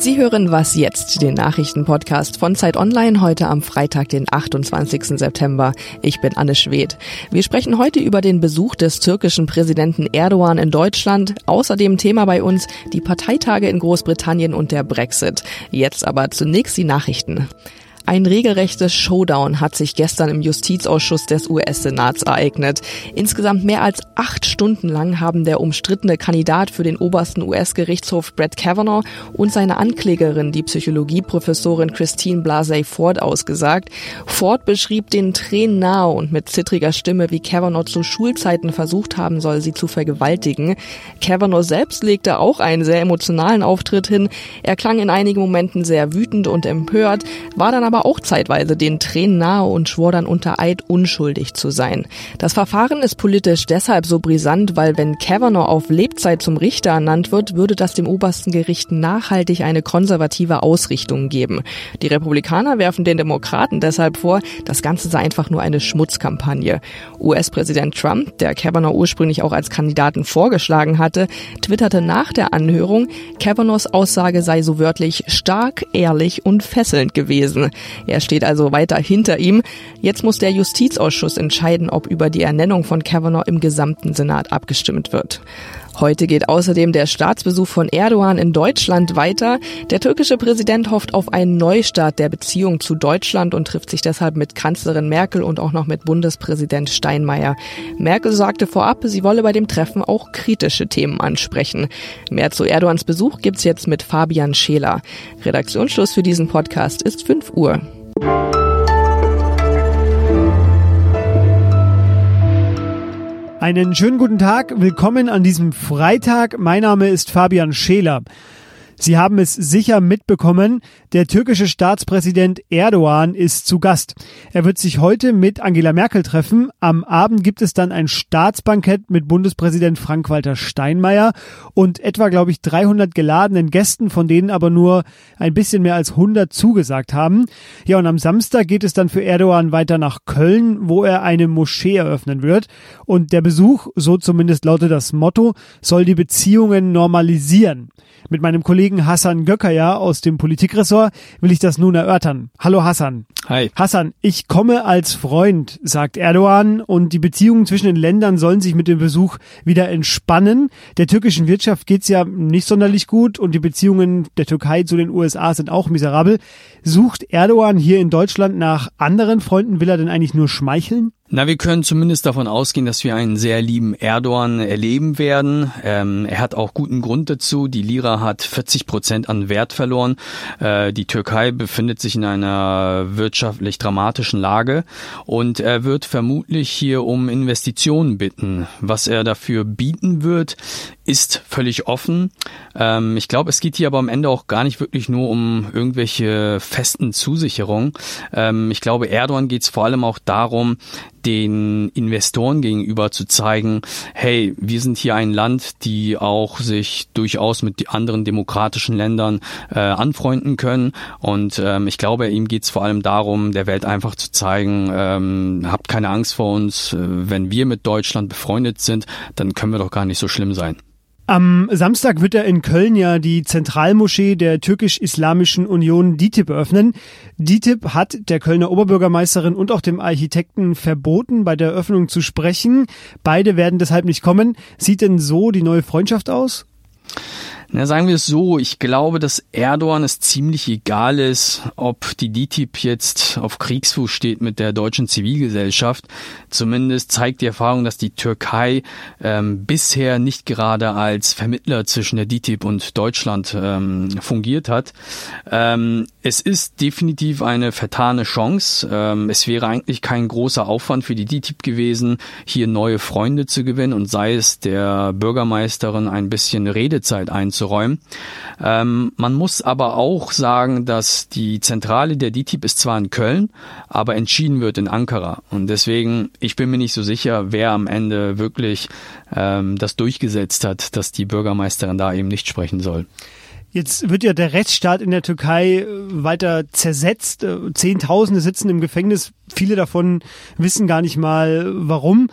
Sie hören Was jetzt, den Nachrichtenpodcast von Zeit Online heute am Freitag, den 28. September. Ich bin Anne Schwedt. Wir sprechen heute über den Besuch des türkischen Präsidenten Erdogan in Deutschland. Außerdem Thema bei uns die Parteitage in Großbritannien und der Brexit. Jetzt aber zunächst die Nachrichten. Ein regelrechtes Showdown hat sich gestern im Justizausschuss des US-Senats ereignet. Insgesamt mehr als acht Stunden lang haben der umstrittene Kandidat für den obersten US-Gerichtshof Brett Kavanaugh und seine Anklägerin, die Psychologieprofessorin Christine Blasey Ford, ausgesagt. Ford beschrieb den Tränen nahe und mit zittriger Stimme, wie Kavanaugh zu Schulzeiten versucht haben soll, sie zu vergewaltigen. Kavanaugh selbst legte auch einen sehr emotionalen Auftritt hin. Er klang in einigen Momenten sehr wütend und empört, war dann aber aber auch zeitweise den Tränen nahe und schwor dann unter Eid unschuldig zu sein. Das Verfahren ist politisch deshalb so brisant, weil wenn Kavanaugh auf Lebzeit zum Richter ernannt wird, würde das dem obersten Gericht nachhaltig eine konservative Ausrichtung geben. Die Republikaner werfen den Demokraten deshalb vor, das Ganze sei einfach nur eine Schmutzkampagne. US-Präsident Trump, der Kavanaugh ursprünglich auch als Kandidaten vorgeschlagen hatte, twitterte nach der Anhörung, Kavanaughs Aussage sei so wörtlich stark, ehrlich und fesselnd gewesen. Er steht also weiter hinter ihm. Jetzt muss der Justizausschuss entscheiden, ob über die Ernennung von Kavanaugh im gesamten Senat abgestimmt wird. Heute geht außerdem der Staatsbesuch von Erdogan in Deutschland weiter. Der türkische Präsident hofft auf einen Neustart der Beziehung zu Deutschland und trifft sich deshalb mit Kanzlerin Merkel und auch noch mit Bundespräsident Steinmeier. Merkel sagte vorab, sie wolle bei dem Treffen auch kritische Themen ansprechen. Mehr zu Erdogans Besuch gibt's jetzt mit Fabian Scheler. Redaktionsschluss für diesen Podcast ist 5 Uhr. Einen schönen guten Tag, willkommen an diesem Freitag. Mein Name ist Fabian Scheler. Sie haben es sicher mitbekommen, der türkische Staatspräsident Erdogan ist zu Gast. Er wird sich heute mit Angela Merkel treffen. Am Abend gibt es dann ein Staatsbankett mit Bundespräsident Frank-Walter Steinmeier und etwa, glaube ich, 300 geladenen Gästen, von denen aber nur ein bisschen mehr als 100 zugesagt haben. Ja, und am Samstag geht es dann für Erdogan weiter nach Köln, wo er eine Moschee eröffnen wird. Und der Besuch, so zumindest lautet das Motto, soll die Beziehungen normalisieren. Mit meinem Kollegen Hassan Gökaya aus dem Politikressort will ich das nun erörtern. Hallo Hassan. Hi. Hassan, ich komme als Freund, sagt Erdogan, und die Beziehungen zwischen den Ländern sollen sich mit dem Besuch wieder entspannen. Der türkischen Wirtschaft geht's ja nicht sonderlich gut und die Beziehungen der Türkei zu den USA sind auch miserabel. Sucht Erdogan hier in Deutschland nach anderen Freunden? Will er denn eigentlich nur schmeicheln? Na, wir können zumindest davon ausgehen, dass wir einen sehr lieben Erdogan erleben werden. Ähm, er hat auch guten Grund dazu. Die Lira hat 40 Prozent an Wert verloren. Äh, die Türkei befindet sich in einer wirtschaftlich dramatischen Lage und er wird vermutlich hier um Investitionen bitten. Was er dafür bieten wird, ist völlig offen. Ähm, ich glaube, es geht hier aber am Ende auch gar nicht wirklich nur um irgendwelche festen Zusicherungen. Ähm, ich glaube, Erdogan geht es vor allem auch darum, den Investoren gegenüber zu zeigen, hey, wir sind hier ein Land, die auch sich durchaus mit anderen demokratischen Ländern äh, anfreunden können. Und ähm, ich glaube, ihm geht es vor allem darum, der Welt einfach zu zeigen, ähm, habt keine Angst vor uns, äh, wenn wir mit Deutschland befreundet sind, dann können wir doch gar nicht so schlimm sein. Am Samstag wird er in Köln ja die Zentralmoschee der türkisch-islamischen Union DITIB eröffnen. DITIB hat der Kölner Oberbürgermeisterin und auch dem Architekten verboten, bei der Eröffnung zu sprechen. Beide werden deshalb nicht kommen. Sieht denn so die neue Freundschaft aus? Na, sagen wir es so, ich glaube, dass Erdogan es ziemlich egal ist, ob die DTIP jetzt auf Kriegsfuß steht mit der deutschen Zivilgesellschaft. Zumindest zeigt die Erfahrung, dass die Türkei ähm, bisher nicht gerade als Vermittler zwischen der DTIP und Deutschland ähm, fungiert hat. Ähm, es ist definitiv eine vertane Chance. Ähm, es wäre eigentlich kein großer Aufwand für die DTIP gewesen, hier neue Freunde zu gewinnen und sei es der Bürgermeisterin ein bisschen Redezeit einzubauen einzuräumen. Ähm, man muss aber auch sagen, dass die Zentrale der DTIP ist zwar in Köln, aber entschieden wird in Ankara. Und deswegen, ich bin mir nicht so sicher, wer am Ende wirklich ähm, das durchgesetzt hat, dass die Bürgermeisterin da eben nicht sprechen soll. Jetzt wird ja der Rechtsstaat in der Türkei äh, weiter zersetzt. Äh, Zehntausende sitzen im Gefängnis. Viele davon wissen gar nicht mal, warum.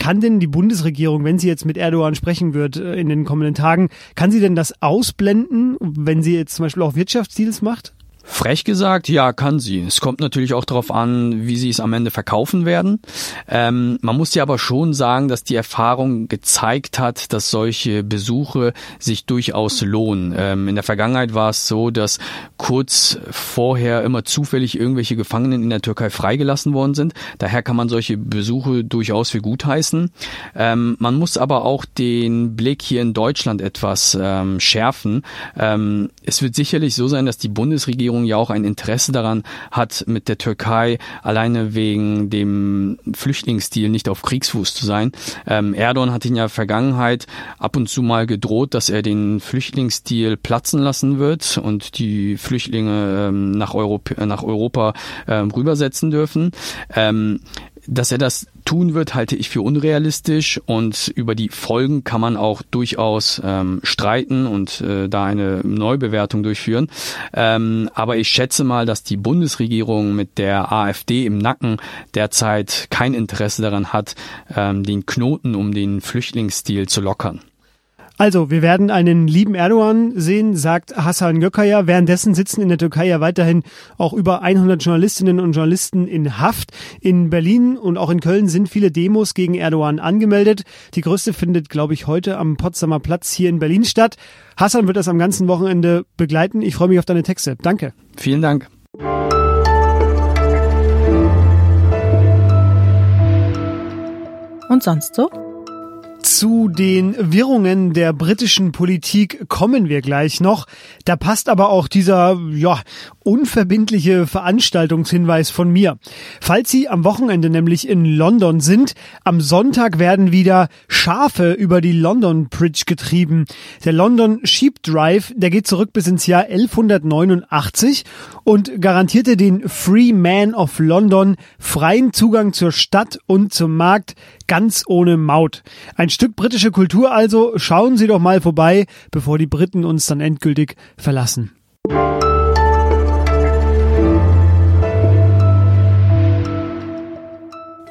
Kann denn die Bundesregierung, wenn sie jetzt mit Erdogan sprechen wird äh, in den kommenden Tagen, kann sie denn das ausblenden, wenn sie jetzt zum Beispiel auch Wirtschaftsdeals macht? Frech gesagt, ja, kann sie. Es kommt natürlich auch darauf an, wie sie es am Ende verkaufen werden. Ähm, man muss ja aber schon sagen, dass die Erfahrung gezeigt hat, dass solche Besuche sich durchaus lohnen. Ähm, in der Vergangenheit war es so, dass kurz vorher immer zufällig irgendwelche Gefangenen in der Türkei freigelassen worden sind. Daher kann man solche Besuche durchaus für gut heißen. Ähm, man muss aber auch den Blick hier in Deutschland etwas ähm, schärfen. Ähm, es wird sicherlich so sein, dass die Bundesregierung Regierung ja auch ein Interesse daran hat, mit der Türkei alleine wegen dem Flüchtlingsstil nicht auf Kriegsfuß zu sein. Ähm, Erdogan hat in der Vergangenheit ab und zu mal gedroht, dass er den Flüchtlingsstil platzen lassen wird und die Flüchtlinge ähm, nach, Europa, nach Europa ähm, rübersetzen dürfen. Ähm, dass er das tun wird, halte ich für unrealistisch und über die Folgen kann man auch durchaus ähm, streiten und äh, da eine Neubewertung durchführen. Ähm, aber ich schätze mal, dass die Bundesregierung mit der AfD im Nacken derzeit kein Interesse daran hat, ähm, den Knoten um den Flüchtlingsstil zu lockern. Also, wir werden einen lieben Erdogan sehen, sagt Hassan Gökaya. Währenddessen sitzen in der Türkei ja weiterhin auch über 100 Journalistinnen und Journalisten in Haft. In Berlin und auch in Köln sind viele Demos gegen Erdogan angemeldet. Die größte findet, glaube ich, heute am Potsdamer Platz hier in Berlin statt. Hassan wird das am ganzen Wochenende begleiten. Ich freue mich auf deine Texte. Danke. Vielen Dank. Und sonst so? Zu den Wirrungen der britischen Politik kommen wir gleich noch. Da passt aber auch dieser, ja, unverbindliche Veranstaltungshinweis von mir. Falls Sie am Wochenende nämlich in London sind, am Sonntag werden wieder Schafe über die London Bridge getrieben. Der London Sheep Drive, der geht zurück bis ins Jahr 1189 und garantierte den Free Man of London freien Zugang zur Stadt und zum Markt ganz ohne Maut. Ein Stück britische Kultur also, schauen Sie doch mal vorbei, bevor die Briten uns dann endgültig verlassen.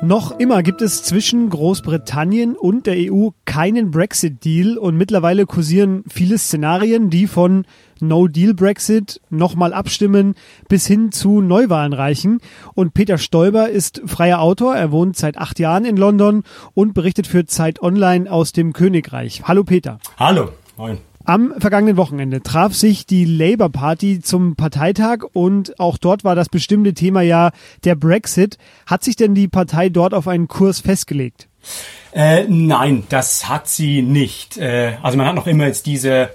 Noch immer gibt es zwischen Großbritannien und der EU keinen Brexit-Deal und mittlerweile kursieren viele Szenarien, die von No-Deal-Brexit nochmal abstimmen bis hin zu Neuwahlen reichen. Und Peter Stoiber ist freier Autor, er wohnt seit acht Jahren in London und berichtet für Zeit Online aus dem Königreich. Hallo Peter. Hallo, moin. Am vergangenen Wochenende traf sich die Labour Party zum Parteitag und auch dort war das bestimmte Thema ja der Brexit. Hat sich denn die Partei dort auf einen Kurs festgelegt? Äh, nein, das hat sie nicht. Äh, also man hat noch immer jetzt diese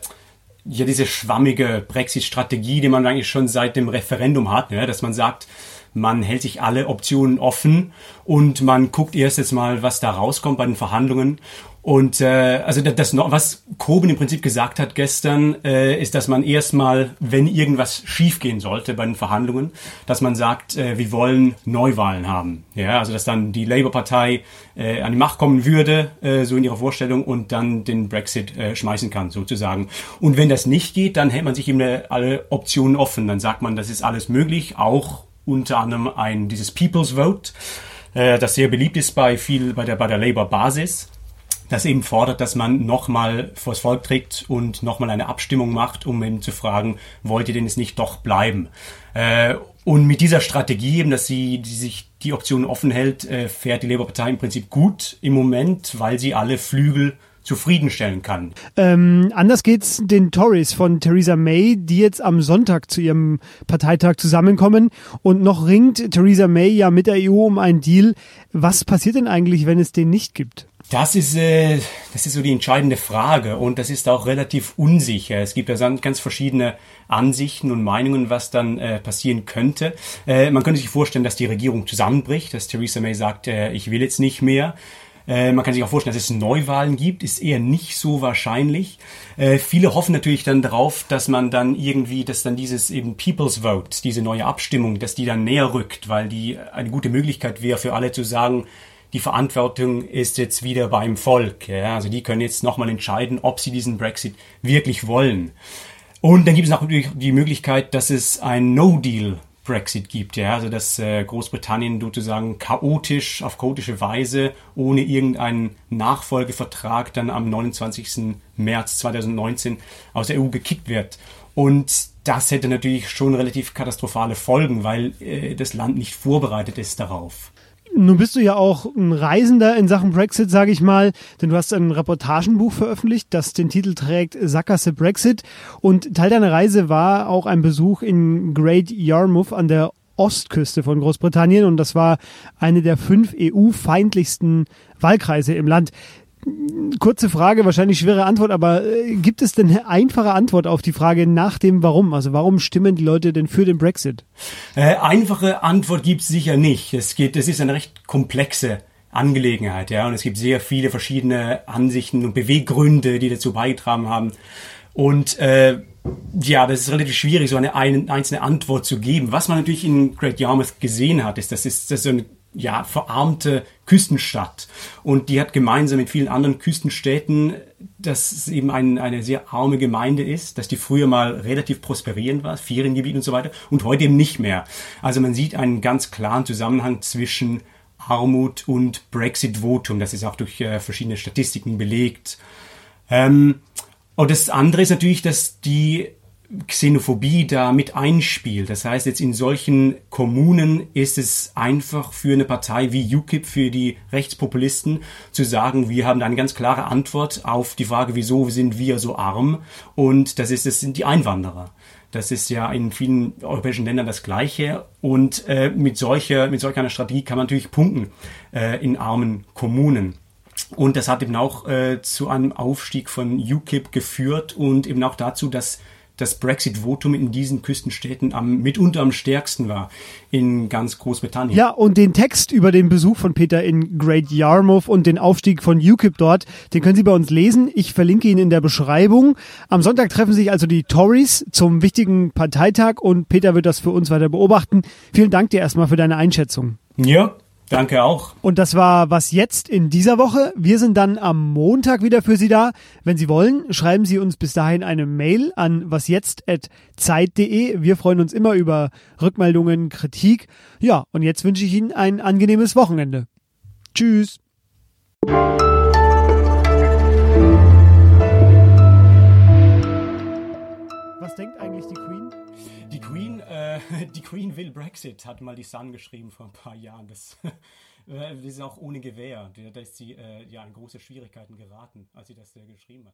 ja diese schwammige Brexit-Strategie, die man eigentlich schon seit dem Referendum hat, ja, dass man sagt, man hält sich alle Optionen offen und man guckt erst jetzt mal, was da rauskommt bei den Verhandlungen. Und äh, also das, was Coben im Prinzip gesagt hat gestern, äh, ist, dass man erstmal, wenn irgendwas schiefgehen sollte bei den Verhandlungen, dass man sagt, äh, wir wollen Neuwahlen haben. Ja, also dass dann die Labour-Partei äh, an die Macht kommen würde, äh, so in ihrer Vorstellung, und dann den Brexit äh, schmeißen kann, sozusagen. Und wenn das nicht geht, dann hält man sich eben alle Optionen offen. Dann sagt man, das ist alles möglich, auch unter anderem ein dieses People's Vote, äh, das sehr beliebt ist bei viel bei der bei der Labour Basis, das eben fordert, dass man nochmal vors Volk trägt und nochmal eine Abstimmung macht, um eben zu fragen, wollt ihr denn es nicht doch bleiben? Äh, und mit dieser Strategie eben, dass sie die sich die Option offen hält, äh, fährt die Labour Partei im Prinzip gut im Moment, weil sie alle Flügel zufriedenstellen kann. Ähm, anders geht's den Tories von Theresa May, die jetzt am Sonntag zu ihrem Parteitag zusammenkommen und noch ringt Theresa May ja mit der EU um einen Deal. Was passiert denn eigentlich, wenn es den nicht gibt? Das ist, äh, das ist so die entscheidende Frage und das ist auch relativ unsicher. Es gibt ja ganz verschiedene Ansichten und Meinungen, was dann äh, passieren könnte. Äh, man könnte sich vorstellen, dass die Regierung zusammenbricht, dass Theresa May sagt, äh, ich will jetzt nicht mehr. Äh, man kann sich auch vorstellen, dass es Neuwahlen gibt, ist eher nicht so wahrscheinlich. Äh, viele hoffen natürlich dann darauf, dass man dann irgendwie, dass dann dieses eben People's Vote, diese neue Abstimmung, dass die dann näher rückt, weil die eine gute Möglichkeit wäre für alle zu sagen, die Verantwortung ist jetzt wieder beim Volk. Ja? Also die können jetzt nochmal entscheiden, ob sie diesen Brexit wirklich wollen. Und dann gibt es noch die Möglichkeit, dass es ein No-Deal Brexit gibt, ja, also dass äh, Großbritannien sozusagen chaotisch, auf chaotische Weise, ohne irgendeinen Nachfolgevertrag dann am 29. März 2019 aus der EU gekickt wird. Und das hätte natürlich schon relativ katastrophale Folgen, weil äh, das Land nicht vorbereitet ist darauf. Nun bist du ja auch ein Reisender in Sachen Brexit, sage ich mal, denn du hast ein Reportagenbuch veröffentlicht, das den Titel trägt Sackgasse Brexit. Und Teil deiner Reise war auch ein Besuch in Great Yarmouth an der Ostküste von Großbritannien und das war eine der fünf EU-feindlichsten Wahlkreise im Land kurze Frage, wahrscheinlich schwere Antwort, aber äh, gibt es denn eine einfache Antwort auf die Frage nach dem Warum? Also warum stimmen die Leute denn für den Brexit? Äh, einfache Antwort gibt es sicher nicht. Es geht, es ist eine recht komplexe Angelegenheit, ja, und es gibt sehr viele verschiedene Ansichten und Beweggründe, die dazu beigetragen haben. Und äh, ja, das ist relativ schwierig, so eine, eine einzelne Antwort zu geben. Was man natürlich in Great Yarmouth gesehen hat, ist, dass das ist so eine ja, verarmte Küstenstadt. Und die hat gemeinsam mit vielen anderen Küstenstädten, dass es eben ein, eine sehr arme Gemeinde ist, dass die früher mal relativ prosperierend war, Feriengebiet und so weiter, und heute eben nicht mehr. Also man sieht einen ganz klaren Zusammenhang zwischen Armut und Brexit-Votum. Das ist auch durch äh, verschiedene Statistiken belegt. Ähm, und das andere ist natürlich, dass die Xenophobie da mit einspielt. Das heißt, jetzt in solchen Kommunen ist es einfach für eine Partei wie UKIP, für die Rechtspopulisten, zu sagen, wir haben eine ganz klare Antwort auf die Frage, wieso sind wir so arm? Und das ist, das sind die Einwanderer. Das ist ja in vielen europäischen Ländern das Gleiche. Und äh, mit solcher, mit solch einer Strategie kann man natürlich punkten äh, in armen Kommunen. Und das hat eben auch äh, zu einem Aufstieg von UKIP geführt und eben auch dazu, dass das Brexit-Votum in diesen Küstenstädten am, mitunter am stärksten war in ganz Großbritannien. Ja, und den Text über den Besuch von Peter in Great Yarmouth und den Aufstieg von UKIP dort, den können Sie bei uns lesen. Ich verlinke ihn in der Beschreibung. Am Sonntag treffen sich also die Tories zum wichtigen Parteitag und Peter wird das für uns weiter beobachten. Vielen Dank dir erstmal für deine Einschätzung. Ja, Danke auch. Und das war was jetzt in dieser Woche. Wir sind dann am Montag wieder für Sie da. Wenn Sie wollen, schreiben Sie uns bis dahin eine Mail an wasjetzt@zeit.de. Wir freuen uns immer über Rückmeldungen, Kritik. Ja, und jetzt wünsche ich Ihnen ein angenehmes Wochenende. Tschüss. Was denkt eigentlich die die Queen will Brexit, hat mal die Sun geschrieben vor ein paar Jahren. Das, das ist auch ohne Gewehr. Da ist sie äh, ja in große Schwierigkeiten geraten, als sie das äh, geschrieben hat.